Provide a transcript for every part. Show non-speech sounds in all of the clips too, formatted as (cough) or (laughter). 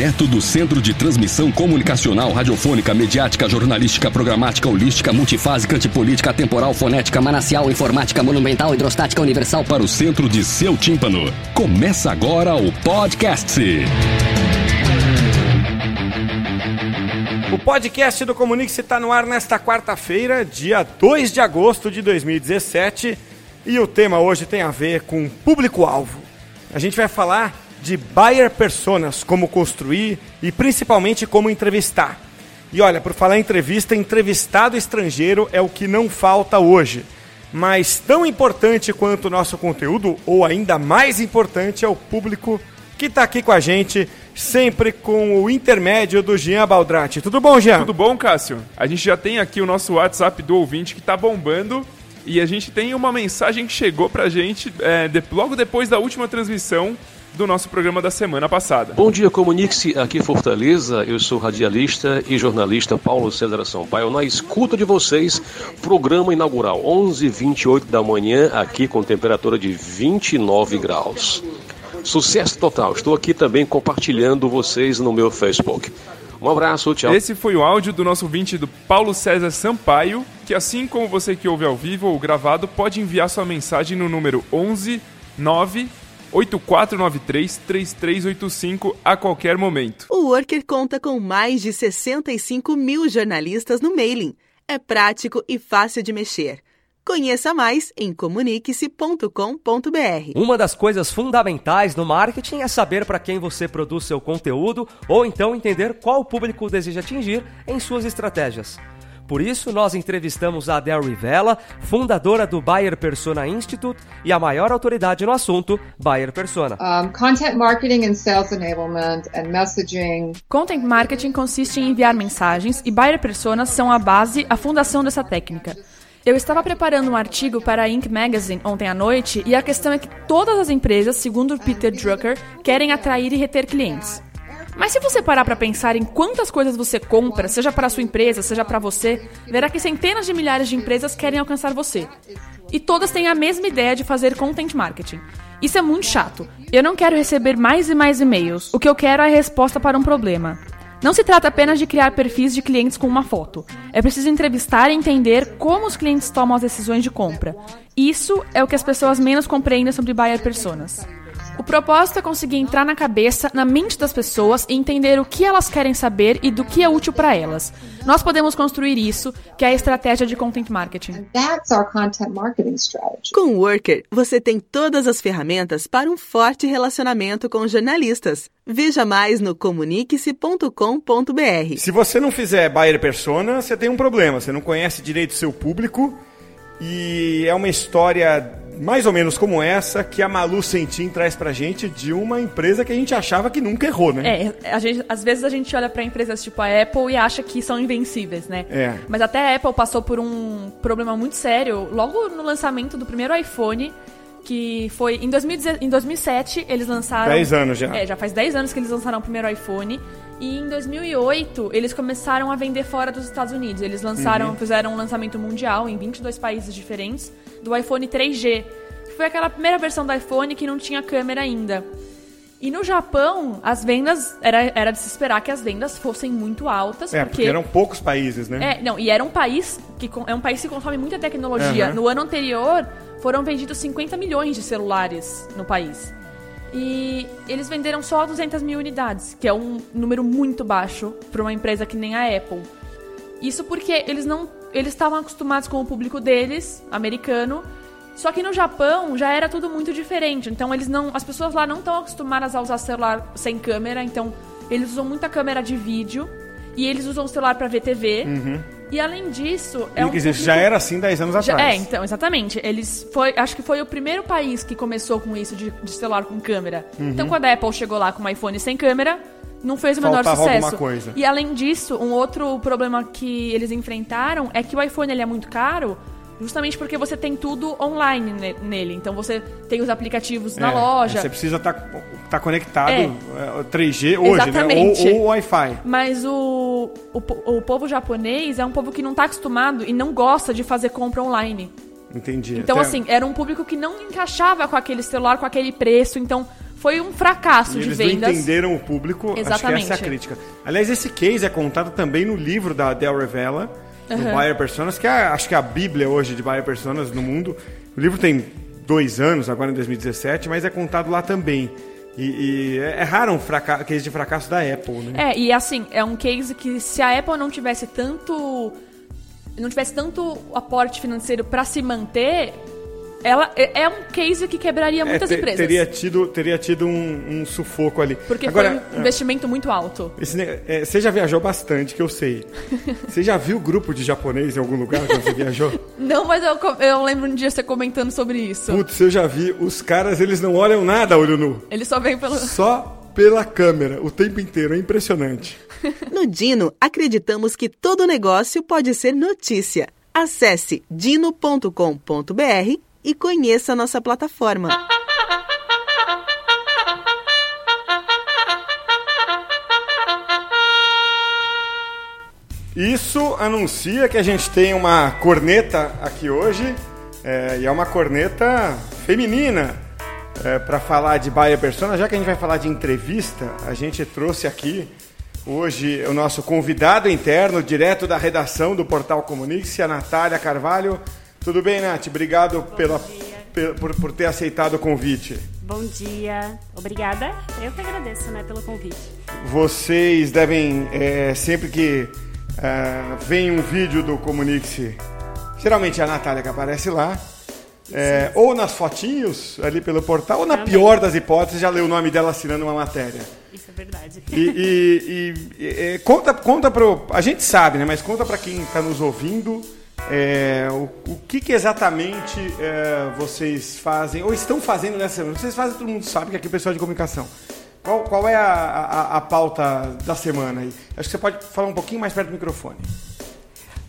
Direto do Centro de Transmissão Comunicacional, Radiofônica, Mediática, Jornalística, Programática, Holística, Multifásica, Antipolítica, Temporal, Fonética, Manacial, Informática, Monumental, Hidrostática, Universal para o centro de seu tímpano. Começa agora o podcast. O podcast do Comunique-se está no ar nesta quarta-feira, dia 2 de agosto de 2017. E o tema hoje tem a ver com público-alvo. A gente vai falar de buyer personas, como construir e principalmente como entrevistar. E olha, por falar em entrevista, entrevistado estrangeiro é o que não falta hoje. Mas tão importante quanto o nosso conteúdo, ou ainda mais importante, é o público que está aqui com a gente, sempre com o intermédio do Jean Baldrati. Tudo bom, Jean? Tudo bom, Cássio? A gente já tem aqui o nosso WhatsApp do ouvinte que está bombando. E a gente tem uma mensagem que chegou pra gente é, de, logo depois da última transmissão do nosso programa da semana passada. Bom dia, comunique-se aqui em Fortaleza. Eu sou radialista e jornalista Paulo César Sampaio. Na escuta de vocês, programa inaugural, 11h28 da manhã, aqui com temperatura de 29 graus. Sucesso total. Estou aqui também compartilhando vocês no meu Facebook. Um abraço, tchau. Esse foi o áudio do nosso ouvinte do Paulo César Sampaio, que assim como você que ouve ao vivo ou gravado, pode enviar sua mensagem no número 11 9 8493-3385 a qualquer momento. O Worker conta com mais de 65 mil jornalistas no mailing. É prático e fácil de mexer. Conheça mais em comunique-se.com.br. Uma das coisas fundamentais no marketing é saber para quem você produz seu conteúdo ou então entender qual público deseja atingir em suas estratégias. Por isso, nós entrevistamos a Adele Rivella, fundadora do Buyer Persona Institute e a maior autoridade no assunto, Buyer Persona. Um, content marketing and sales enablement and messaging. Content marketing consiste em enviar mensagens e Buyer Personas são a base, a fundação dessa técnica. Eu estava preparando um artigo para a Inc. Magazine ontem à noite e a questão é que todas as empresas, segundo Peter Drucker, querem atrair e reter clientes. Mas se você parar para pensar em quantas coisas você compra, seja para sua empresa, seja para você, verá que centenas de milhares de empresas querem alcançar você. E todas têm a mesma ideia de fazer content marketing. Isso é muito chato. Eu não quero receber mais e mais e-mails. O que eu quero é a resposta para um problema. Não se trata apenas de criar perfis de clientes com uma foto. É preciso entrevistar e entender como os clientes tomam as decisões de compra. Isso é o que as pessoas menos compreendem sobre buyer personas. O propósito é conseguir entrar na cabeça, na mente das pessoas e entender o que elas querem saber e do que é útil para elas. Nós podemos construir isso, que é a estratégia de content marketing. Com o Worker, você tem todas as ferramentas para um forte relacionamento com jornalistas. Veja mais no comunique-se.com.br. Se você não fizer buyer persona, você tem um problema. Você não conhece direito o seu público e é uma história mais ou menos como essa que a Malu Sentim traz pra gente de uma empresa que a gente achava que nunca errou, né? É, gente, às vezes a gente olha para empresas tipo a Apple e acha que são invencíveis, né? É. Mas até a Apple passou por um problema muito sério logo no lançamento do primeiro iPhone, que foi em, 2010, em 2007 eles lançaram 10 anos já. É, já faz 10 anos que eles lançaram o primeiro iPhone. E em 2008, eles começaram a vender fora dos Estados Unidos. Eles lançaram, Uhum. fizeram um lançamento mundial em 22 países diferentes do iPhone 3G. Que foi aquela primeira versão do iPhone que não tinha câmera ainda. E no Japão, as vendas. Era, era de se esperar que as vendas fossem muito altas. É, porque eram poucos países, né? É, não, e era um país que é um país que consome muita tecnologia. Aham. No ano anterior, foram vendidos 50 milhões de celulares no país. E eles venderam só 200 mil unidades, que é um número muito baixo para uma empresa que nem a Apple. Isso porque eles não, eles estavam acostumados com o público deles, americano. Só que no Japão já era tudo muito diferente. Então eles não, as pessoas lá não estão acostumadas a usar celular sem câmera. Então eles usam muita câmera de vídeo e eles usam o celular para ver TV. E além disso, é um quer dizer, público- já era assim 10 anos já- atrás. é, então, exatamente. Eles foi, acho que foi o primeiro país que começou com isso de, de celular com câmera. Uhum. Então, quando a Apple chegou lá com um iPhone sem câmera, não fez o menor Faltava sucesso. coisa. E além disso, um outro problema que eles enfrentaram é que o iPhone ele é muito caro Justamente porque você tem tudo online ne- nele. Então você tem os aplicativos na É, loja. Você precisa estar tá conectado É. é, 3G hoje, Exatamente. né? Ou, ou Wi-Fi. Mas o, o, o povo japonês é um povo que não tá acostumado e não gosta de fazer compra online. Entendi. Então, Até- assim, era um público que não encaixava com aquele celular, com aquele preço. Então, foi um fracasso E de eles vendas. não entenderam o público, acho que Exatamente. essa é a crítica. Aliás, esse case é contado também no livro da Del Revela, no Uhum. Buyer Personas, que é, acho que é a bíblia hoje de Buyer Personas no mundo. O livro tem dois anos, agora em 2017, mas é contado lá também. E, e é é raro um fraca- case de fracasso da Apple, né? É, e assim, é um case que se a Apple não tivesse tanto. não tivesse tanto aporte financeiro pra se manter, ela é é um case que quebraria muitas te- empresas. Teria tido, teria tido um, um sufoco ali. Porque Agora, foi um investimento muito alto. esse é, você já viajou bastante, que eu sei. (laughs) Você já viu grupo de japonês em algum lugar quando você viajou? (laughs) Não, mas eu, eu lembro um dia você comentando sobre isso. Putz, eu já vi. Os caras, eles não olham nada a olho nu. Ele só veio pelo. Só pela câmera, o tempo inteiro. É impressionante. (laughs) No Dino, acreditamos que todo negócio pode ser notícia. Acesse dino.com.br e conheça nossa plataforma. Isso anuncia que a gente tem uma corneta aqui hoje. é, e é uma corneta feminina. para falar de Baia Persona, já que a gente vai falar de entrevista, a gente trouxe aqui hoje o nosso convidado interno, direto da redação do Portal Comunique-se, a Natália Carvalho. Tudo bem, Nath? Obrigado pela, pe- por, por ter aceitado o convite. Bom dia, obrigada. Eu que agradeço né, pelo convite. Vocês devem, é, sempre que é, vem um vídeo do Comunique-se, geralmente é a Natália que aparece lá, é, ou nas fotinhos ali pelo portal, ou na Também. pior das hipóteses, já leu o nome dela assinando uma matéria. Isso é verdade. E, e- e- e- conta, conta pro. A gente sabe, né? Mas conta para quem está nos ouvindo é, o, o que, que exatamente é, vocês fazem, ou estão fazendo nessa semana. Vocês fazem, todo mundo sabe que aqui é pessoal de comunicação. Qual, qual é a, a- a pauta da semana aí? Acho que você pode falar um pouquinho mais perto do microfone.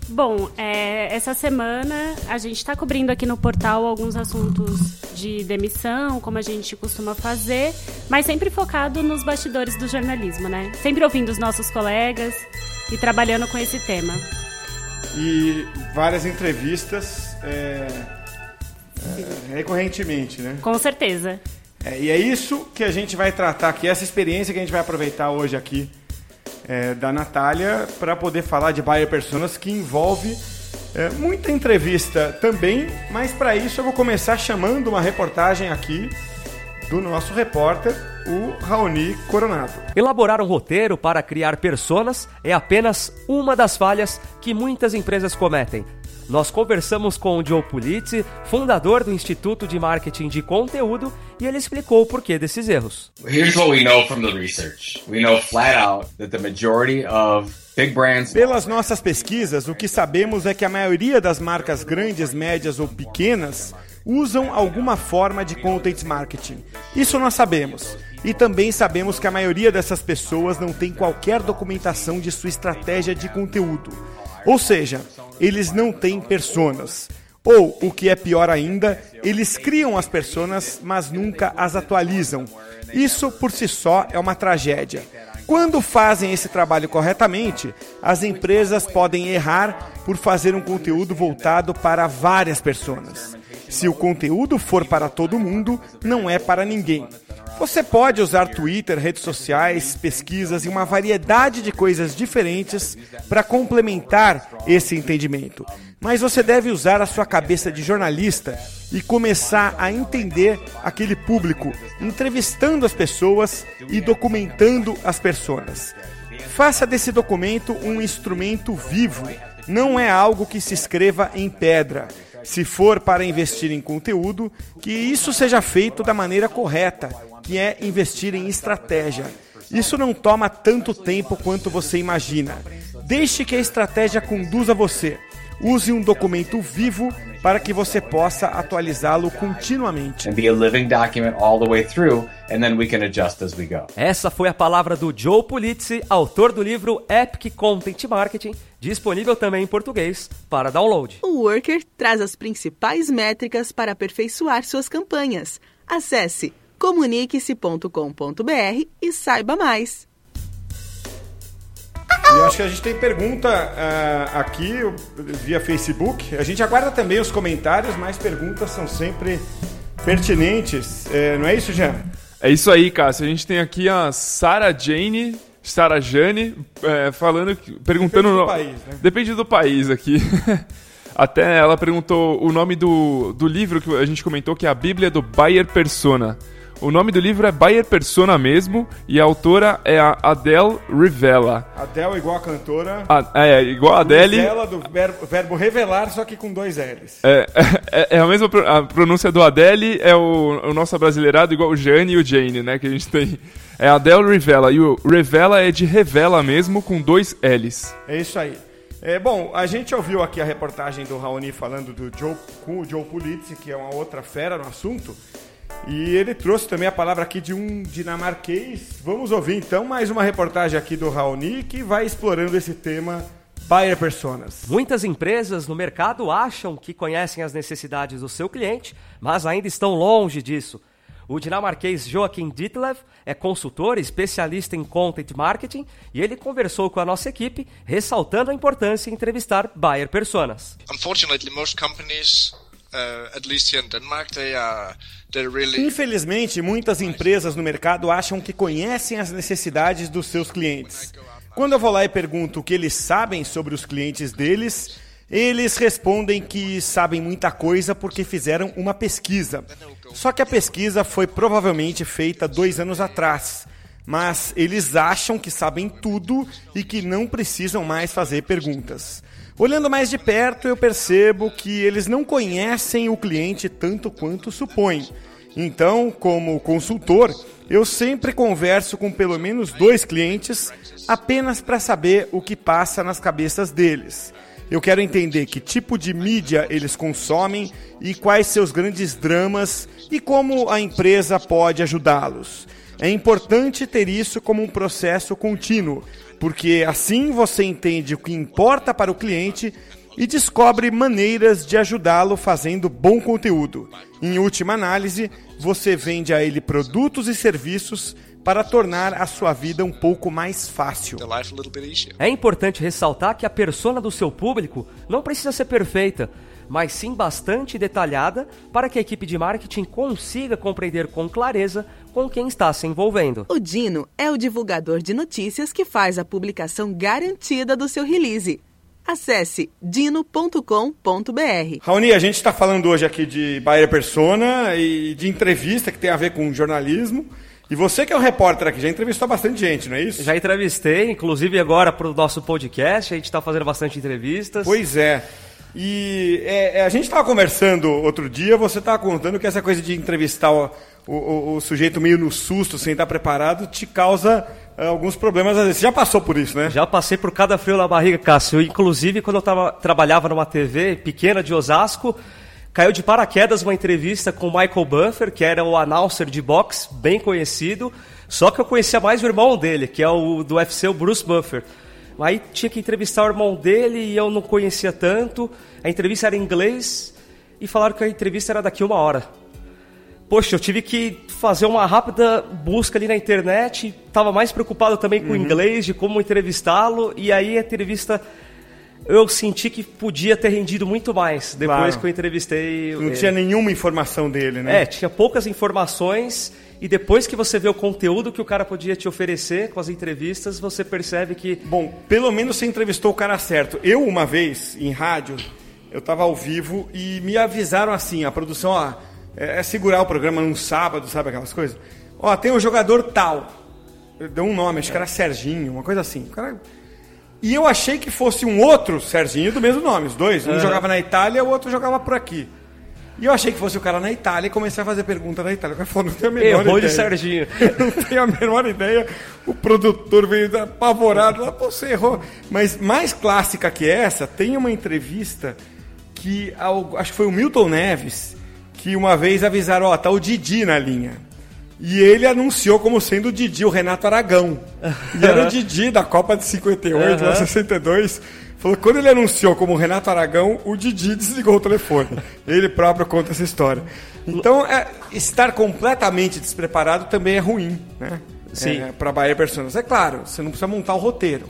Bom, é, essa semana a gente está cobrindo aqui no portal alguns assuntos de demissão, como a gente costuma fazer, mas sempre focado nos bastidores do jornalismo, né? Sempre ouvindo os nossos colegas e trabalhando com esse tema. E várias entrevistas é, é, recorrentemente, né? Com certeza. É, e é isso que a gente vai tratar aqui, essa experiência que a gente vai aproveitar hoje aqui é, da Natália para poder falar de Bayer Personas, que envolve é, muita entrevista também, mas para isso eu vou começar chamando uma reportagem aqui do nosso repórter, o Raoni Coronado. Elaborar um roteiro para criar personas é apenas uma das falhas que muitas empresas cometem. Nós conversamos com o Joe Pulizzi, fundador do Instituto de Marketing de Conteúdo, e ele explicou o porquê desses erros. Here's what we know from the research. We know flat out that the majority of big brands Pelas nossas pesquisas, o que sabemos é que a maioria das marcas grandes, médias ou pequenas usam alguma forma de content marketing. Isso nós sabemos. E também sabemos que a maioria dessas pessoas não tem qualquer documentação de sua estratégia de conteúdo. Ou seja, eles não têm personas. Ou, o que é pior ainda, eles criam as personas, mas nunca as atualizam. Isso por si só é uma tragédia. Quando fazem esse trabalho corretamente, as empresas podem errar por fazer um conteúdo voltado para várias pessoas. Se o conteúdo for para todo mundo, não é para ninguém. Você pode usar Twitter, redes sociais, pesquisas e uma variedade de coisas diferentes para complementar esse entendimento. Mas você deve usar a sua cabeça de jornalista e começar a entender aquele público, entrevistando as pessoas e documentando as pessoas. Faça desse documento um instrumento vivo, não é algo que se escreva em pedra. Se for para investir em conteúdo, que isso seja feito da maneira correta, que é investir em estratégia. Isso não toma tanto tempo quanto você imagina. Deixe que a estratégia conduza você. use um documento vivo para que você possa atualizá-lo continuamente. Through. Essa foi a palavra do Joe Pulizzi, autor do livro Epic Content Marketing, disponível também em português para download. O Worker traz as principais métricas para aperfeiçoar suas campanhas. Acesse comunique-se.com.br e saiba mais. E eu acho que a gente tem pergunta uh, aqui via Facebook. A gente aguarda também os comentários, mas perguntas são sempre pertinentes. É, não é isso, Jean? É isso aí, Cássio. A gente tem aqui a Sara Jane, Sara Jane, é, falando, perguntando. Depende do país, né? Depende do país aqui. (laughs) Até ela perguntou o nome do, do livro que a gente comentou, que é a Bíblia do Bayer Persona. O nome do livro é Bayer Persona mesmo, e a autora é a Adele Rivella. Adele igual a cantora. A, é, igual a Adele. Rivela do verbo, verbo revelar, só que com dois L's. É, (laughs) é, é a mesma a pronúncia do Adele, é o, o nosso abrasileirado, igual o Jane e o Jane, né? Que a gente tem. É Adele Rivella. E o Rivella é de revela mesmo, com dois L's. É isso aí. É, bom, a gente ouviu aqui a reportagem do Raoni falando do Joe, com o Joe Pulizzi, que é uma outra fera no assunto. E ele trouxe também a palavra aqui de um dinamarquês. Vamos ouvir então mais uma reportagem aqui do Raoni que vai explorando esse tema Buyer Personas. Muitas empresas no mercado acham que conhecem as necessidades do seu cliente, mas ainda estão longe disso. O dinamarquês Joachim Ditlev é consultor e especialista em content marketing e ele conversou com a nossa equipe, ressaltando a importância em entrevistar buyer personas. Unfortunately, most companies, uh, at least here in Denmark, they are really Infelizmente, muitas empresas no mercado acham que conhecem as necessidades dos seus clientes. Quando eu vou lá e pergunto o que eles sabem sobre os clientes deles, eles respondem que sabem muita coisa porque fizeram uma pesquisa. Só que a pesquisa foi provavelmente feita dois anos atrás. Mas eles acham que sabem tudo e que não precisam mais fazer perguntas. Olhando mais de perto, eu percebo que eles não conhecem o cliente tanto quanto supõem. Então, como consultor, eu sempre converso com pelo menos dois clientes apenas para saber o que passa nas cabeças deles. Eu quero entender que tipo de mídia eles consomem e quais seus grandes dramas e como a empresa pode ajudá-los. É importante ter isso como um processo contínuo, porque assim você entende o que importa para o cliente e descobre maneiras de ajudá-lo fazendo bom conteúdo. Em última análise, você vende a ele produtos e serviços para tornar a sua vida um pouco mais fácil. É importante ressaltar que a persona do seu público não precisa ser perfeita, mas sim bastante detalhada para que a equipe de marketing consiga compreender com clareza com quem está se envolvendo. O Dino é o divulgador de notícias que faz a publicação garantida do seu release. Acesse dino.com.br. Raoni, a gente está falando hoje aqui de Bayer Persona e de entrevista que tem a ver com jornalismo. E você que é um repórter aqui, já entrevistou bastante gente, não é isso? Já entrevistei, inclusive agora para o nosso podcast, a gente está fazendo bastante entrevistas. Pois é. E é, é, a gente estava conversando outro dia, você estava contando que essa coisa de entrevistar o, o- o sujeito meio no susto, sem estar preparado, te causa é, alguns problemas. Às vezes. Você já passou por isso, né? Já passei por cada frio na barriga, Cássio. Inclusive, quando eu tava, trabalhava numa TV pequena de Osasco, caiu de paraquedas uma entrevista com o Michael Buffer, que era o announcer de boxe, bem conhecido. Só que eu conhecia mais o irmão dele, que é o do UFC, o Bruce Buffer. Aí tinha que entrevistar o irmão dele e eu não conhecia tanto. A entrevista era em inglês e falaram que a entrevista era daqui uma hora. Poxa, eu tive que fazer uma rápida busca ali na internet. Tava mais preocupado também com o inglês, de como entrevistá-lo. E aí a entrevista eu senti que podia ter rendido muito mais depois Claro. que eu entrevistei. Não ele. tinha nenhuma informação dele, né? É, tinha poucas informações. E depois que você vê o conteúdo que o cara podia te oferecer com as entrevistas, você percebe que. Bom, pelo menos você entrevistou o cara certo. Eu, uma vez, em rádio, eu estava ao vivo e me avisaram assim, a produção, ó, é, é segurar o programa num sábado, sabe aquelas coisas? Ó, tem um jogador tal. Deu um nome, acho que era Serginho, uma coisa assim. O cara- E eu achei que fosse um outro Serginho do mesmo nome, os dois. Um Aham. jogava na Itália, o outro jogava por aqui. E eu achei que fosse o cara na Itália e comecei a fazer pergunta na Itália. O cara falou, não tenho a menor Errou ideia. de Serginho. (laughs) não tenho a menor ideia. O produtor veio apavorado lá, "Pô, você errou. Mas mais clássica que essa, tem uma entrevista que acho que foi o Milton Neves que uma vez avisaram, ó, tá o Didi na linha. E ele anunciou como sendo o Didi, o Renato Aragão. (laughs) E era o Didi da Copa de 58, lá Aham. 62. Falou quando ele anunciou como Renato Aragão, o Didi desligou o telefone. Ele próprio conta essa história. Então, é, estar completamente despreparado também é ruim, né? Sim. É, para Bahia Personas. É claro, você não precisa montar o roteiro.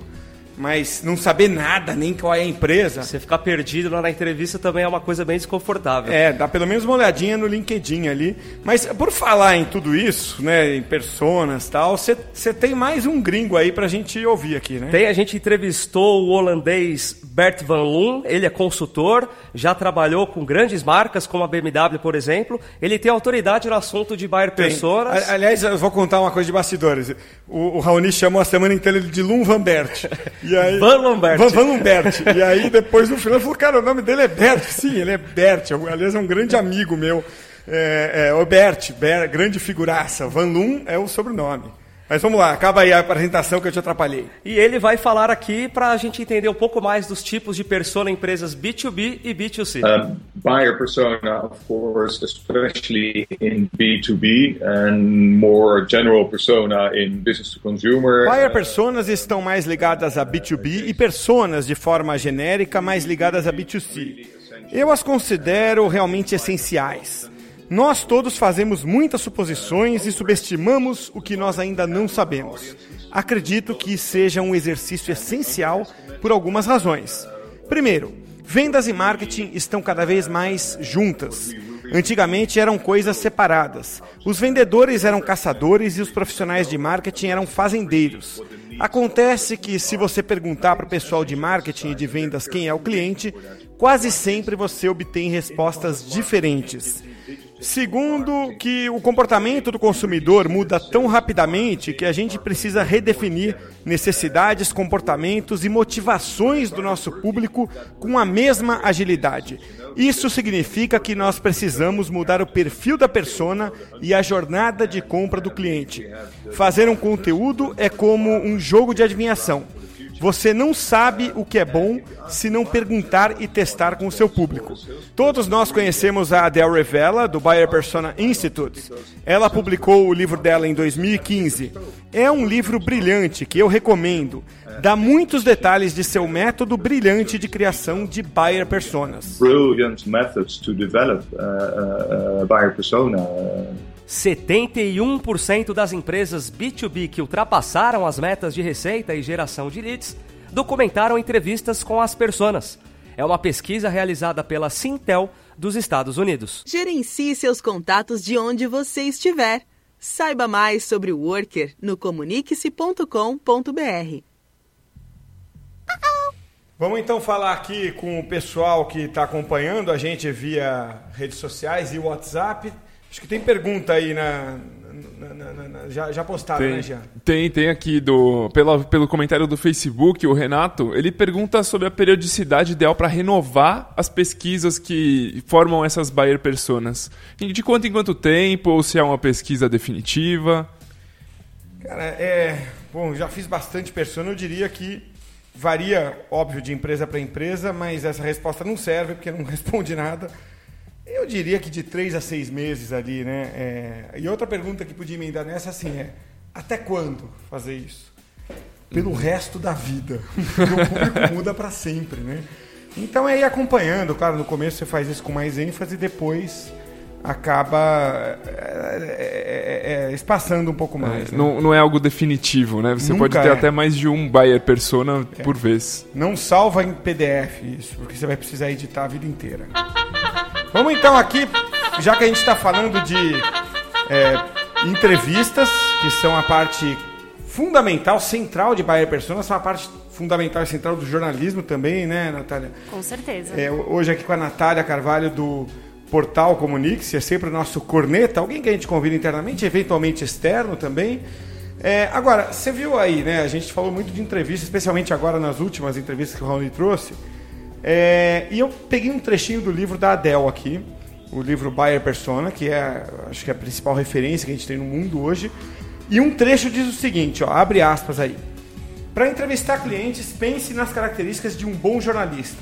Mas não saber nada, nem qual é a empresa. Você ficar perdido lá na entrevista também é uma coisa bem desconfortável. É, dá pelo menos uma olhadinha no LinkedIn ali. Mas por falar em tudo isso, né, em personas e tal, você tem mais um gringo aí pra gente ouvir aqui, né? Tem, a gente entrevistou o holandês Bert Van Loon, ele é consultor, já trabalhou com grandes marcas como a BMW, por exemplo. Ele tem autoridade no assunto de Bayer Tem. Personas. Aliás, eu vou contar uma coisa de bastidores. O, o Raoni chamou a semana inteira de Lum Van Bert. E aí, Van Lambert. Van, Van Lambert. E aí, depois no final, ele falou: Cara, o nome dele é Bert. Sim, ele é Bert. Aliás, é um grande amigo meu. É, é, o Bert, Ber- grande figuraça. Van Loon é o sobrenome. Mas vamos lá, acaba aí a apresentação que eu te atrapalhei. E ele vai falar aqui para a gente entender um pouco mais dos tipos de persona em empresas B2B e B2C. Um, buyer persona, of course, especially in B2B, and more general persona in business to consumer. Buyer personas estão mais ligadas a B2B e personas de forma genérica mais ligadas a B2C. Eu as considero realmente essenciais. Nós todos fazemos muitas suposições e subestimamos o que nós ainda não sabemos. Acredito que seja um exercício essencial por algumas razões. Primeiro, vendas e marketing estão cada vez mais juntas. Antigamente eram coisas separadas. Os vendedores eram caçadores e os profissionais de marketing eram fazendeiros. Acontece que, se você perguntar para o pessoal de marketing e de vendas quem é o cliente, quase sempre você obtém respostas diferentes. Segundo, que o comportamento do consumidor muda tão rapidamente que a gente precisa redefinir necessidades, comportamentos e motivações do nosso público com a mesma agilidade. Isso significa que nós precisamos mudar o perfil da persona e a jornada de compra do cliente. Fazer um conteúdo é como um jogo de adivinhação. Você não sabe o que é bom se não perguntar e testar com o seu público. Todos nós conhecemos a Adele Revela, do Buyer Persona Institute. Ela publicou o livro dela em 2015. É um livro brilhante que eu recomendo. Dá muitos detalhes de seu método brilhante de criação de Buyer Personas. Brilliant methods to develop uh, uh, uh, buyer persona. Uh, 71% das empresas B2B que ultrapassaram as metas de receita e geração de leads documentaram entrevistas com as personas. É uma pesquisa realizada pela Sintel dos Estados Unidos. Gerencie seus contatos de onde você estiver. Saiba mais sobre o Worker no comunique-se.com.br. Vamos então falar aqui com o pessoal que está acompanhando a gente via redes sociais e WhatsApp. Acho que tem pergunta aí na. na- na- na- já, já postaram, né, Tem, Jean? tem, tem aqui do, pela, pelo comentário do Facebook, o Renato, ele pergunta sobre a periodicidade ideal para renovar as pesquisas que formam essas buyer personas. E De quanto em quanto tempo, ou se é uma pesquisa definitiva? Cara, é. Bom, já fiz bastante persona, eu diria que varia, óbvio, de empresa para empresa, mas essa resposta não serve porque não (laughs) responde nada. Eu diria que de três a seis meses ali, né? É, E outra pergunta que podia emendar nessa assim é: até quando fazer isso? Pelo resto da vida. Porque o público (laughs) muda para sempre, né? Então é ir acompanhando, claro, no começo você faz isso com mais ênfase e depois acaba é, é, é, espaçando um pouco mais. né? Não, não é algo definitivo, né? Você Nunca pode ter é. até mais de um buyer persona por vez. Não salva em PDF isso, porque você vai precisar editar a vida inteira. Vamos então aqui, já que a gente está falando de é, entrevistas, que são a parte fundamental, central de Bayer Persona, são a parte fundamental e central do jornalismo também, né, Natália? Com certeza. É, hoje aqui com a Natália Carvalho do portal Comunique-se, é sempre o nosso corneta, alguém que a gente convida internamente, eventualmente externo também. É, agora, você viu aí, né? A gente falou muito de entrevista, especialmente agora nas últimas entrevistas que o Raoni trouxe. É, e eu peguei um trechinho do livro da Adele aqui. o livro Buyer Persona, que é, acho que é a principal referência que a gente tem no mundo hoje. E um trecho diz o seguinte, ó, abre aspas aí. Para entrevistar clientes, pense nas características de um bom jornalista.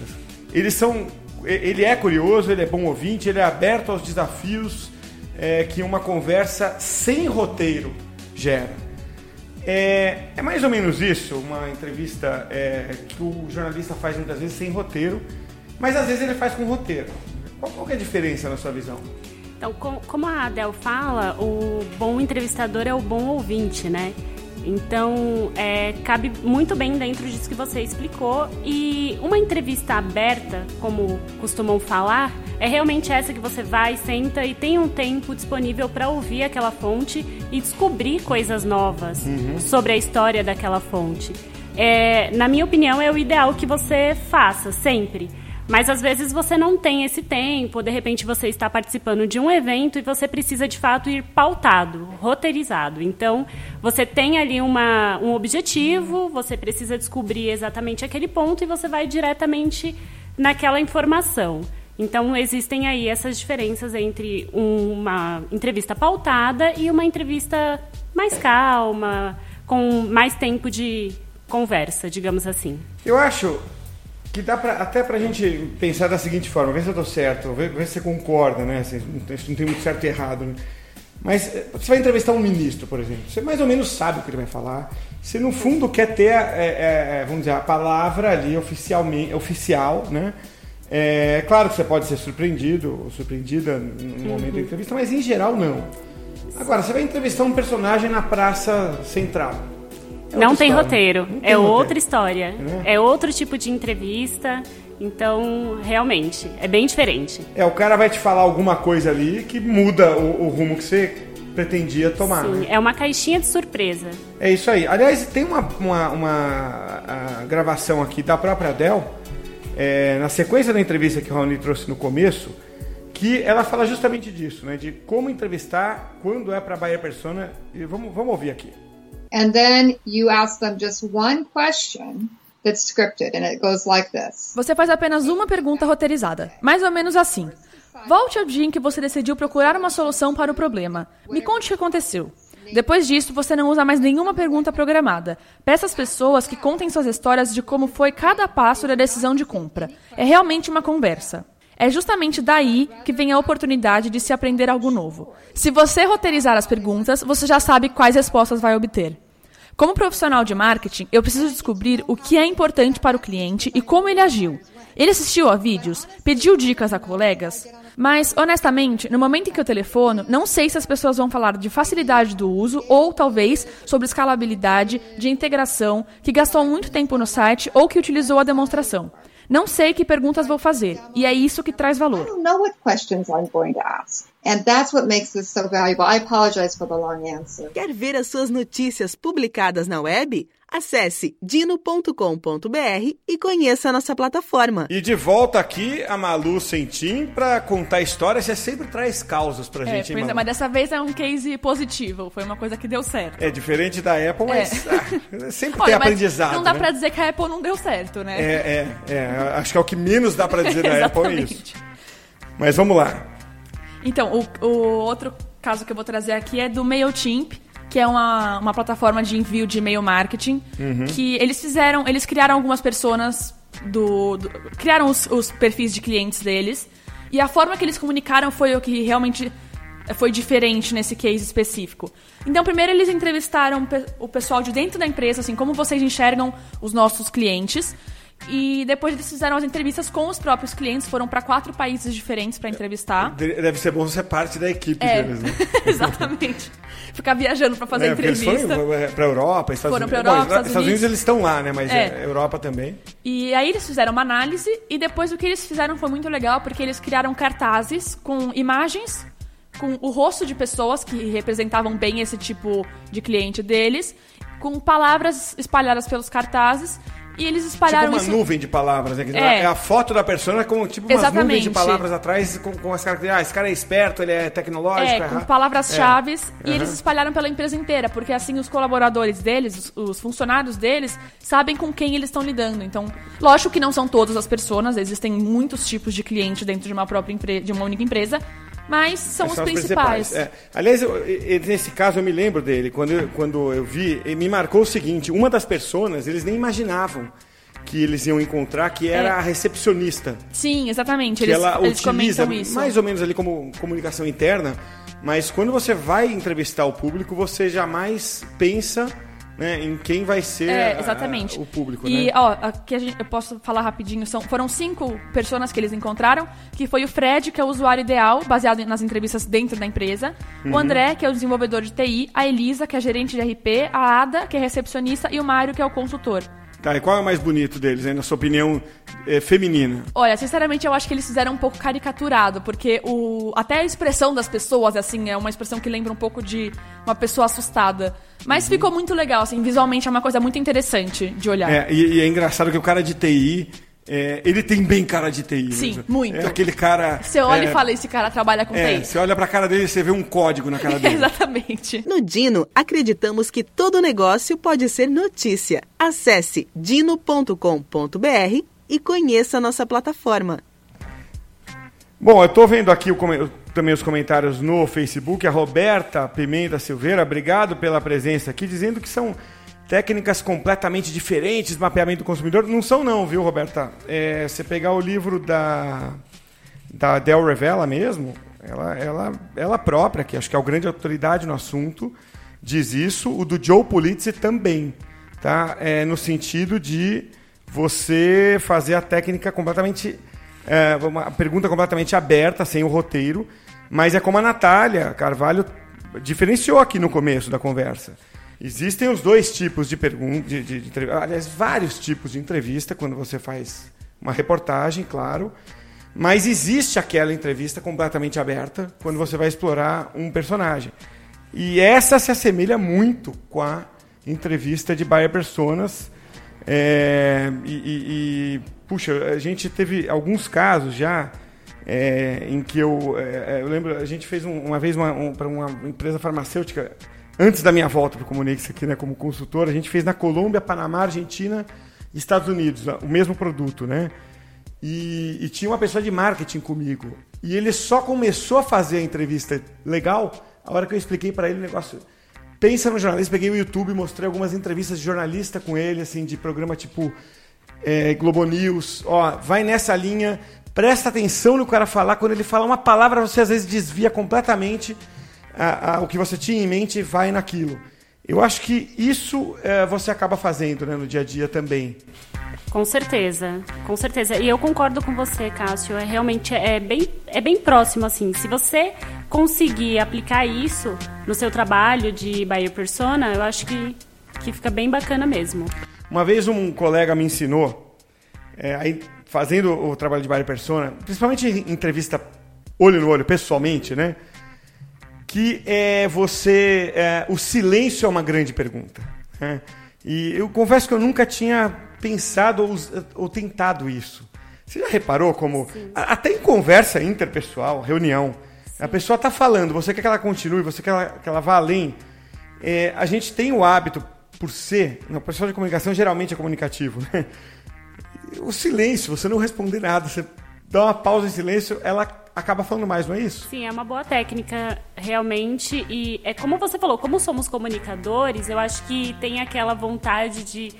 Eles são, ele é curioso, ele é bom ouvinte, ele é aberto aos desafios é, que uma conversa sem roteiro gera. É, é, mais ou menos isso, uma entrevista é, que o jornalista faz muitas vezes sem roteiro, mas às vezes ele faz com roteiro. Qual, qual é a diferença na sua visão? Então, como a Adel fala, o bom entrevistador é o bom ouvinte, né? Então, é, cabe muito bem dentro disso que você explicou. E uma entrevista aberta, como costumam falar, é realmente essa que você vai, senta e tem um tempo disponível para ouvir aquela fonte e descobrir coisas novas uhum. sobre a história daquela fonte. É, na minha opinião, é o ideal que você faça sempre. Mas às vezes você não tem esse tempo, de repente você está participando de um evento e você precisa de fato ir pautado, roteirizado. Então, você tem ali uma, um objetivo, você precisa descobrir exatamente aquele ponto e você vai diretamente naquela informação. Então, existem aí essas diferenças entre uma entrevista pautada e uma entrevista mais calma, com mais tempo de conversa, digamos assim. Eu acho que dá pra, até pra gente pensar da seguinte forma, ver se eu tô certo, ver, ver se você concorda, né? Se, não tem muito certo e errado. Né? Mas eh, você vai entrevistar um ministro, por exemplo, você mais ou menos sabe o que ele vai falar. Você no fundo quer ter, é, é, vamos dizer, a palavra ali oficialmente, oficial, né? É claro que você pode ser surpreendido ou surpreendida no momento uhum. da entrevista, mas em geral não. Agora, você vai entrevistar um personagem na praça central. É não tem história. roteiro, não tem é roteiro. outra história. É. é outro tipo de entrevista. Então, realmente, é bem diferente. É, o cara vai te falar alguma coisa ali que muda o, o rumo que você pretendia tomar. Sim, né? é uma caixinha de surpresa. É isso aí. Aliás, tem uma, uma, uma gravação aqui da própria Adele, é, na sequência da entrevista que o Raoni trouxe no começo, que ela fala justamente disso, né? De como entrevistar quando é para Bayer Persona. E vamos, vamos ouvir aqui. And then you ask them just one question that's scripted and it goes like this. Você faz apenas uma pergunta roteirizada, mais ou menos assim. Volte ao dia em que você decidiu procurar uma solução para o problema. Me conte o que aconteceu. Depois disso, você não usa mais nenhuma pergunta programada. Peça às pessoas que contem suas histórias de como foi cada passo da decisão de compra. É realmente uma conversa. É justamente daí que vem a oportunidade de se aprender algo novo. Se você roteirizar as perguntas, você já sabe quais respostas vai obter. Como profissional de marketing, eu preciso descobrir o que é importante para o cliente e como ele agiu. Ele assistiu a vídeos? Pediu dicas a colegas? Mas, honestamente, no momento em que eu telefono, não sei se as pessoas vão falar de facilidade do uso ou, talvez, sobre escalabilidade, de integração, que gastou muito tempo no site ou que utilizou a demonstração. Não sei que perguntas vou fazer, e é isso que traz valor. I don't know what questions I'm going to ask. And that's what makes this so valuable. I apologize for the long answer. Quer ver as suas notícias publicadas na web? Acesse dino.com.br e conheça a nossa plataforma. E de volta aqui a Malu Sentim para contar histórias. Você sempre traz causas pra é, gente, hein, é, mas dessa vez é um case positivo. Foi uma coisa que deu certo. É diferente da Apple, mas é. ah, (laughs) sempre Olha, tem aprendizado. Não dá né? pra dizer que a Apple não deu certo, né? É, é, é. Acho que é o que menos dá pra dizer (laughs) da Apple é isso. Mas vamos lá. Então, o, o outro caso que eu vou trazer aqui é do MailChimp, que é uma, uma plataforma de envio de e-mail marketing, uhum. que eles fizeram, eles criaram algumas pessoas do, do criaram os, os, perfis de clientes deles, e a forma que eles comunicaram foi o que realmente foi diferente nesse case específico. Então, primeiro eles entrevistaram o pessoal de dentro da empresa, assim, como vocês enxergam os nossos clientes, e depois eles fizeram as entrevistas com os próprios clientes, foram para quatro países diferentes para entrevistar. Deve ser bom ser parte da equipe é, deles, né? (laughs) exatamente. Ficar viajando para fazer é, entrevista. Eles foram é, para Europa, Estados foram Unidos. Pra Europa, Bom, Estados, Estados Unidos. eles estão lá, né? Mas é. é. Europa também. E aí eles fizeram uma análise e depois o que eles fizeram foi muito legal porque eles criaram cartazes com imagens com o rosto de pessoas que representavam bem esse tipo de cliente deles, com palavras espalhadas pelos cartazes E eles espalharam tipo uma isso. nuvem de palavras, né? É. É. a foto da persona com tipo Exatamente. nuvens de palavras atrás com, com as características. Ah, esse cara é esperto, ele é tecnológico. É, com palavras-chave e Aham. eles espalharam pela empresa inteira, porque assim os colaboradores deles, os, os funcionários deles, sabem com quem eles estão lidando. Então, lógico que não são todas as pessoas, existem muitos tipos de cliente dentro de uma própria empresa, de uma única empresa, mas são os São principais. é. Aliás, eu- nesse caso eu me lembro dele. Quando eu, quando eu vi, me marcou o seguinte: uma das pessoas, eles nem imaginavam que eles iam encontrar, que era É. a recepcionista. Sim, exatamente. Eles, ela eles utiliza mais ou menos ali como comunicação interna, mas quando você vai entrevistar o público, você jamais pensa né, em quem vai ser É, a- exatamente. o público, E, né? ó, aqui a gente, eu posso falar rapidinho, são, foram cinco pessoas que eles encontraram, que foi o Fred, que é o usuário ideal, baseado nas entrevistas dentro da empresa, Uhum. o André, que é o desenvolvedor de TI, a Elisa, que é gerente de RP, a Ada, que é recepcionista, e o Mário, que é o consultor. Tá, e qual é o mais bonito deles, hein, na sua opinião é, feminina? Olha, sinceramente, eu acho que eles fizeram um pouco caricaturado, porque o até a expressão das pessoas, assim, é uma expressão que lembra um pouco de uma pessoa assustada. Mas Uhum. ficou muito legal, assim, visualmente é uma coisa muito interessante de olhar. É, e, e é engraçado que o cara de TI, é, ele tem bem cara de TI. Sim, mesmo. muito. É aquele cara... Você olha é, e fala, esse cara trabalha com É, TI. você olha pra cara dele e você vê um código na cara (laughs) dele. Exatamente. No Dino, acreditamos que todo negócio pode ser notícia. Acesse dino.com.br e conheça nossa plataforma. Bom, eu tô vendo aqui o também os comentários no Facebook. A Roberta Pimenta Silveira, obrigado pela presença aqui, dizendo que são técnicas completamente diferentes de mapeamento do consumidor. Não são não, viu, Roberta? É, você pegar o livro da, da Del Revela mesmo, ela, ela, ela própria, que acho que é a grande autoridade no assunto, diz isso. O do Joe Pulitzer também, tá? É, no sentido de você fazer a técnica completamente é, uma pergunta completamente aberta, sem o roteiro, mas é como a Natália Carvalho diferenciou aqui no começo da conversa. Existem os dois tipos de pergunta, de, de, de aliás, vários tipos de entrevista quando você faz uma reportagem, claro, mas existe aquela entrevista completamente aberta quando você vai explorar um personagem. E essa se assemelha muito com a entrevista de Bayer Personas. É, e, e- e, puxa, a gente teve alguns casos já é, em que eu, é, eu lembro, a gente fez um- uma vez uma, um, para uma empresa farmacêutica, antes da minha volta para o Comunix aqui, né, como consultor, a gente fez na Colômbia, Panamá, Argentina e Estados Unidos, o mesmo produto, né? E, e tinha uma pessoa de marketing comigo. E ele só começou a fazer a entrevista legal a hora que eu expliquei para ele o negócio. Pensa no jornalista, peguei o YouTube mostrei algumas entrevistas de jornalista com ele, assim, de programa tipo é, Globo News. Ó, vai nessa linha, presta atenção no cara falar. Quando ele fala uma palavra, você às vezes desvia completamente a- a- o que você tinha em mente vai naquilo. Eu acho que isso é, você acaba fazendo né, no dia a dia também. Com certeza, com certeza. E eu concordo com você, Cássio. É realmente é bem, é bem próximo assim. Se você conseguir aplicar isso no seu trabalho de buyer persona, eu acho que, que fica bem bacana mesmo. Uma vez um colega me ensinou, é, aí, fazendo o trabalho de buyer persona, principalmente em entrevista olho no olho, pessoalmente, né? Que é você. é, o silêncio é uma grande pergunta. né? E eu confesso que eu nunca tinha pensado ou, ou tentado isso. Você já reparou como. Até em conversa interpessoal, reunião, a pessoa está falando, você quer que ela continue, você quer que ela, que ela vá além. É, a gente tem o hábito, por ser. O pessoal de comunicação geralmente é comunicativo, né? O silêncio, você não responder nada, você dá uma pausa em silêncio, ela acaba falando mais, não é isso? Sim, é uma boa técnica, realmente. E é como você falou, como somos comunicadores, eu acho que tem aquela vontade de.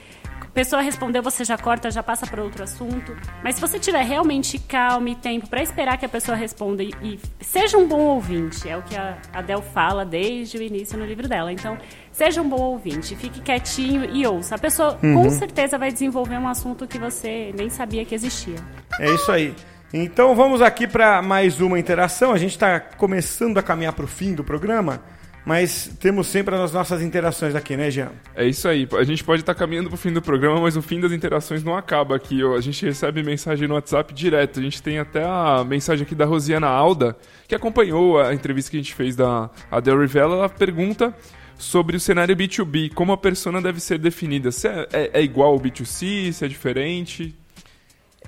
A pessoa respondeu, você já corta, já passa para outro assunto. Mas se você tiver realmente calma e tempo para esperar que a pessoa responda e, e seja um bom ouvinte, é o que a Adele fala desde o início no livro dela. Então, seja um bom ouvinte, fique quietinho e ouça. A pessoa Uhum. com certeza vai desenvolver um assunto que você nem sabia que existia. É isso aí. Então vamos aqui para mais uma interação. A gente está começando a caminhar para o fim do programa, mas temos sempre as nossas interações aqui, né, Jean? É isso aí. A gente pode estar caminhando pro fim do programa, mas o fim das interações não acaba aqui. A gente recebe mensagem no WhatsApp direto. A gente tem até a mensagem aqui da Rosiana Alda, que acompanhou a entrevista que a gente fez da Adele Rivella. Ela pergunta sobre o cenário B2B, como a persona deve ser definida. Se é, é, é igual ao B2C, se é diferente?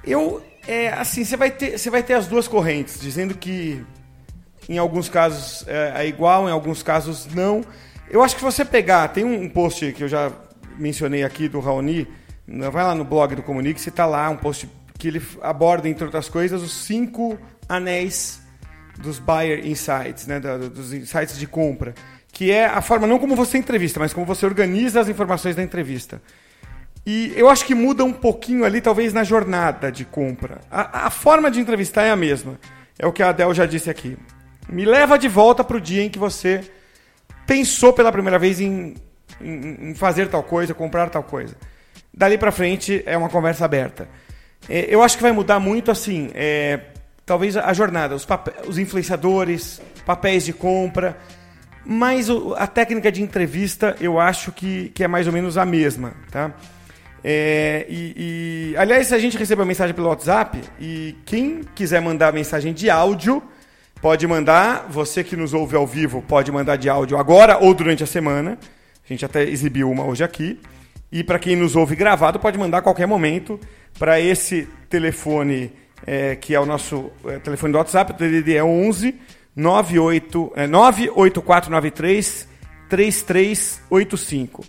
Eu, é, assim, você vai, ter, você vai ter as duas correntes, dizendo que em alguns casos é, é igual, em alguns casos não. Eu acho que você pegar, tem um post que eu já mencionei aqui do Raoni, vai lá no blog do Comunique, você está lá, um post que ele aborda, entre outras coisas, os cinco anéis dos buyer insights, né, dos insights de compra, que é a forma não como você entrevista, mas como você organiza as informações da entrevista. E eu acho que muda um pouquinho ali, talvez na jornada de compra. A, a forma de entrevistar é a mesma. É o que a Adel já disse aqui. Me leva de volta para o dia em que você pensou pela primeira vez em, em, em fazer tal coisa, comprar tal coisa. Dali para frente é uma conversa aberta. É, eu acho que vai mudar muito assim, é, talvez a jornada, os, os influenciadores, papéis de compra, mas o, a técnica de entrevista eu acho que, que é mais ou menos a mesma, tá? É, e, e, aliás, a gente recebe a mensagem pelo WhatsApp e quem quiser mandar mensagem de áudio, Pode mandar, você que nos ouve ao vivo, pode mandar de áudio agora ou durante a semana. A gente até exibiu uma hoje aqui. E para quem nos ouve gravado, pode mandar a qualquer momento para esse telefone é, que é o nosso é, telefone do WhatsApp, o DDD é 11 98, é, 98493 3385.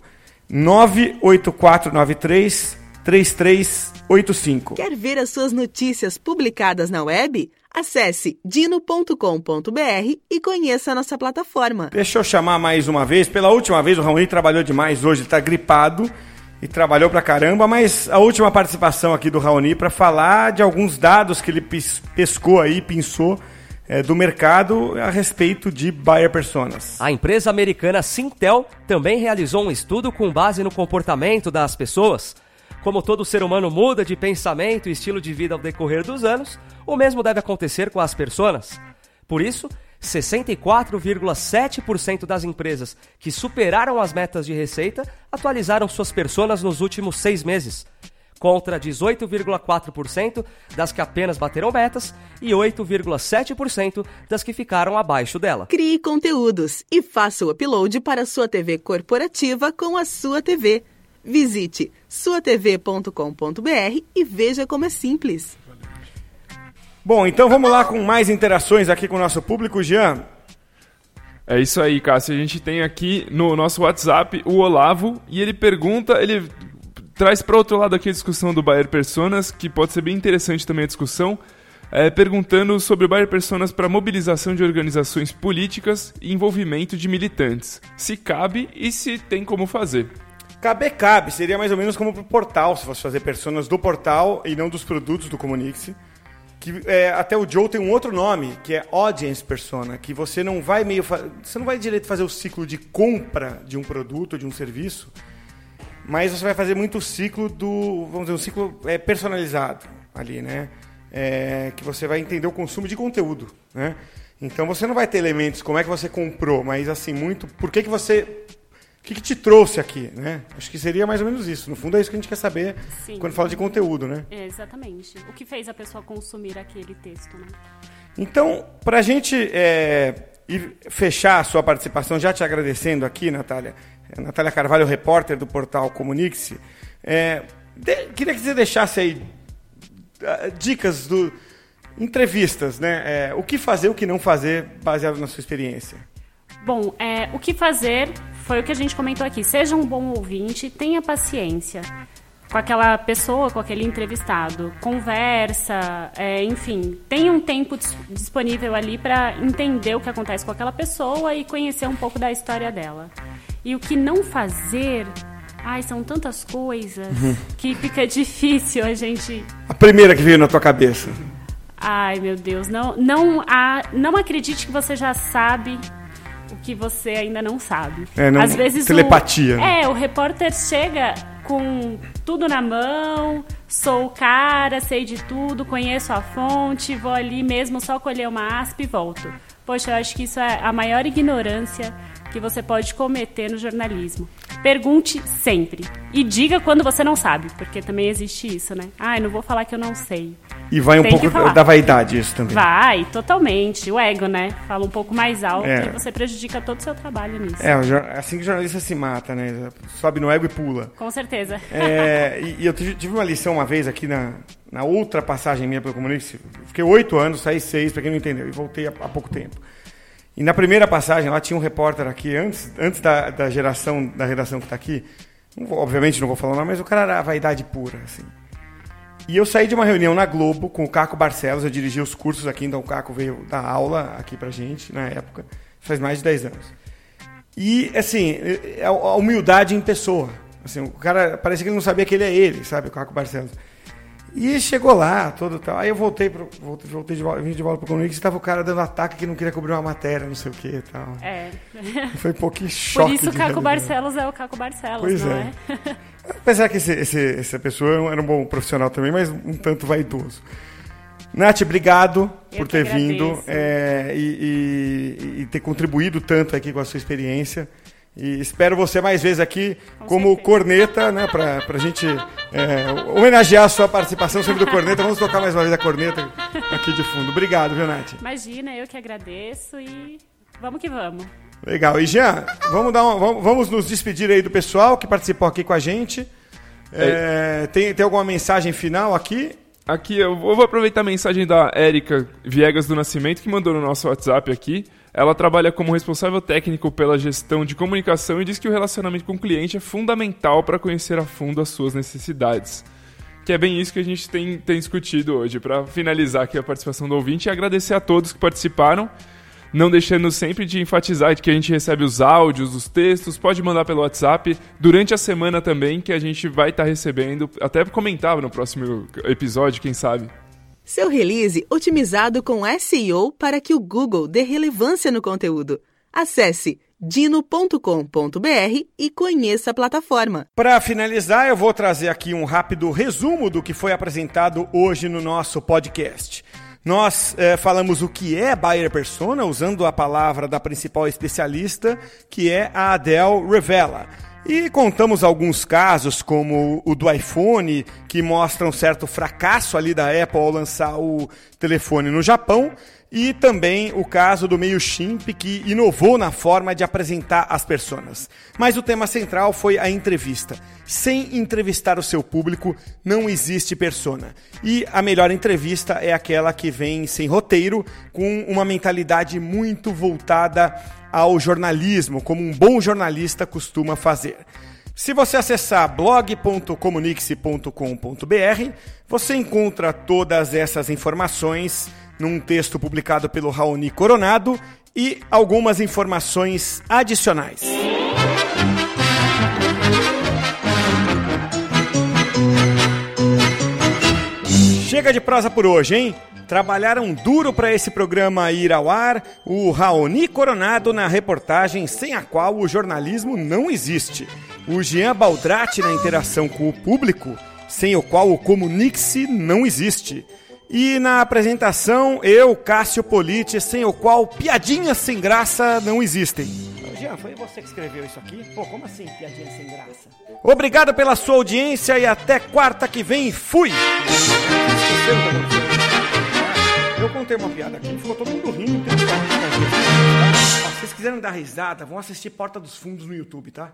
98493 3385. Quer ver as suas notícias publicadas na web? Acesse dino.com.br e conheça a nossa plataforma. Deixa eu chamar mais uma vez. Pela última vez, o Raoni trabalhou demais hoje, está gripado e trabalhou pra caramba, mas a última participação aqui do Raoni para falar de alguns dados que ele pescou aí, pensou é, do mercado a respeito de buyer personas. A empresa americana Sintel também realizou um estudo com base no comportamento das pessoas. Como todo ser humano muda de pensamento e estilo de vida ao decorrer dos anos, o mesmo deve acontecer com as personas. Por isso, 64,7% das empresas que superaram as metas de receita atualizaram suas personas nos últimos seis meses, contra 18,4% das que apenas bateram metas e 8,7% das que ficaram abaixo dela. Crie conteúdos e faça o upload para sua TV corporativa com a sua TV. Visite suatv.com.br e veja como é simples. Bom, então vamos lá com mais interações aqui com o nosso público, Jean. É isso aí, Cássio. A gente tem aqui no nosso WhatsApp o Olavo e ele pergunta, ele traz para outro lado aqui a discussão do Bayer Personas, que pode ser bem interessante também a discussão, é, perguntando sobre o Bayer Personas para mobilização de organizações políticas e envolvimento de militantes. Se cabe e se tem como fazer. Cabe, cabe. Seria mais ou menos como pro portal, se fosse fazer personas do portal e não dos produtos do Comunix. Que é, até o Joe tem um outro nome, que é Audience Persona, que você não vai meio. Você não vai direito fazer o ciclo de compra de um produto, de um serviço, mas você vai fazer muito o ciclo do. Vamos dizer, um ciclo é, personalizado ali, né? É, que você vai entender o consumo de conteúdo, né? Então você não vai ter elementos como é que você comprou, mas assim, muito. Por que, que você o que, que, te trouxe aqui, né? Acho que seria mais ou menos isso. No fundo é isso que a gente quer saber Sim. quando fala de conteúdo, né? É, exatamente. O que fez a pessoa consumir aquele texto, né? Então, para a gente é, fechar a sua participação, já te agradecendo aqui, Natália, Natália Carvalho, repórter do portal Comunique-se, é, queria que você deixasse aí uh, dicas do entrevistas, né? É, o que fazer, o que não fazer, baseado na sua experiência. Bom, é, o que fazer foi o que a gente comentou aqui. Seja um bom ouvinte, tenha paciência com aquela pessoa, com aquele entrevistado. Conversa, é, enfim, tenha um tempo disponível ali para entender o que acontece com aquela pessoa e conhecer um pouco da história dela. E o que não fazer. Ai, são tantas coisas uhum. que fica (laughs) difícil a gente. A primeira que veio na tua cabeça. Ai, meu Deus, não, não, a, não acredite que você já sabe o que você ainda não sabe. É, não, Às vezes telepatia. O, né? é, o repórter chega com tudo na mão, sou o cara, sei de tudo, conheço a fonte, vou ali mesmo só colher uma aspa e volto. Poxa, eu acho que isso é a maior ignorância que você pode cometer no jornalismo. Pergunte sempre. E diga quando você não sabe, porque também existe isso, né? Ah, eu não vou falar que eu não sei. E vai um Tem pouco que falar. da vaidade isso também. Vai, totalmente. O ego, né? Fala um pouco mais alto É. e você prejudica todo o seu trabalho nisso. É, assim que o jornalista se mata, né? Sobe no ego e pula. Com certeza. É, e, eu tive, uma lição uma vez aqui na, na outra passagem minha pelo Comunique. Fiquei oito anos, saí seis, pra quem não entendeu, e voltei há pouco tempo. E na primeira passagem, lá tinha um repórter aqui, antes, antes da, da geração, da redação que está aqui, não vou- obviamente não vou falar o nome, mas o cara era a vaidade pura, assim. E eu saí de uma reunião na Globo com o Caco Barcelos, eu dirigi os cursos aqui, então o Caco veio dar aula aqui pra gente, na época, faz mais de 10 anos. E, assim, a humildade em pessoa. Assim, o cara, parece que ele não sabia que ele é ele, sabe, o Caco Barcelos. E chegou lá, todo tal. Aí eu voltei, pro, voltei, voltei de vim de volta pro Comunique e estava o cara dando ataque que não queria cobrir uma matéria, não sei o que e tal. É. (laughs) Foi um pouquinho choque. Por isso o Caco. Barcelos é o Caco Barcelos, Pois não é. é? (laughs) Apesar que esse, esse- essa pessoa era um bom profissional também, mas um tanto vaidoso. Nath, obrigado Eu por ter vindo agradeço. é, e, e- e ter contribuído tanto aqui com a sua experiência. E espero você mais vezes aqui como corneta, né? Pra, pra gente é, homenagear a sua participação sempre do corneta. Vamos tocar mais uma vez a corneta aqui de fundo. Obrigado, viu, Nath? Imagina, eu que agradeço e vamos que vamos. Legal. E Jean, vamos, dar uma- vamos, vamos nos despedir aí do pessoal que participou aqui com a gente. É, tem, tem alguma mensagem final aqui? Aqui eu vou eu vou aproveitar a mensagem da Érica Viegas do Nascimento, que mandou no nosso WhatsApp aqui. Ela trabalha como responsável técnico pela gestão de comunicação e diz que o relacionamento com o cliente é fundamental para conhecer a fundo as suas necessidades. Que é bem isso que a gente tem, tem discutido hoje. Para finalizar aqui a participação do ouvinte e agradecer a todos que participaram. Não deixando sempre de enfatizar que a gente recebe os áudios, os textos, pode mandar pelo WhatsApp durante a semana também, que a gente vai estar recebendo, até comentar no próximo episódio, quem sabe. Seu release otimizado com SEO para que o Google dê relevância no conteúdo. Acesse dino.com.br e conheça a plataforma. Para finalizar, eu vou trazer aqui um rápido resumo do que foi apresentado hoje no nosso podcast. Nós eh, falamos o que é Buyer Persona, usando a palavra da principal especialista, que é a Adele Revela. E contamos alguns casos, como o do iPhone, que mostra um certo fracasso ali da Apple ao lançar o telefone no Japão, e também o caso do MailChimp, que inovou na forma de apresentar as personas. Mas o tema central foi a entrevista. Sem entrevistar o seu público, não existe persona. E a melhor entrevista é aquela que vem sem roteiro, com uma mentalidade muito voltada ao jornalismo, como um bom jornalista costuma fazer. Se você acessar blog.comunique-se.com.br, você encontra todas essas informações num texto publicado pelo Raoni Coronado e algumas informações adicionais. Chega de prosa por hoje, hein? Trabalharam duro para esse programa ir ao ar o Raoni Coronado na reportagem sem a qual o jornalismo não existe. O Jean Baldrati na interação com o público, sem o qual o Comunique-se não existe. E na apresentação, eu, Cássio Politi, sem o qual piadinhas sem graça não existem. Jean, foi você que escreveu isso aqui? Pô, como assim piadinha sem graça? Obrigado pela sua audiência e até quarta que vem. Fui! Notícia? Eu contei uma piada aqui, ficou todo mundo rindo. Se vocês quiserem dar risada, vão assistir Porta dos Fundos no YouTube, tá?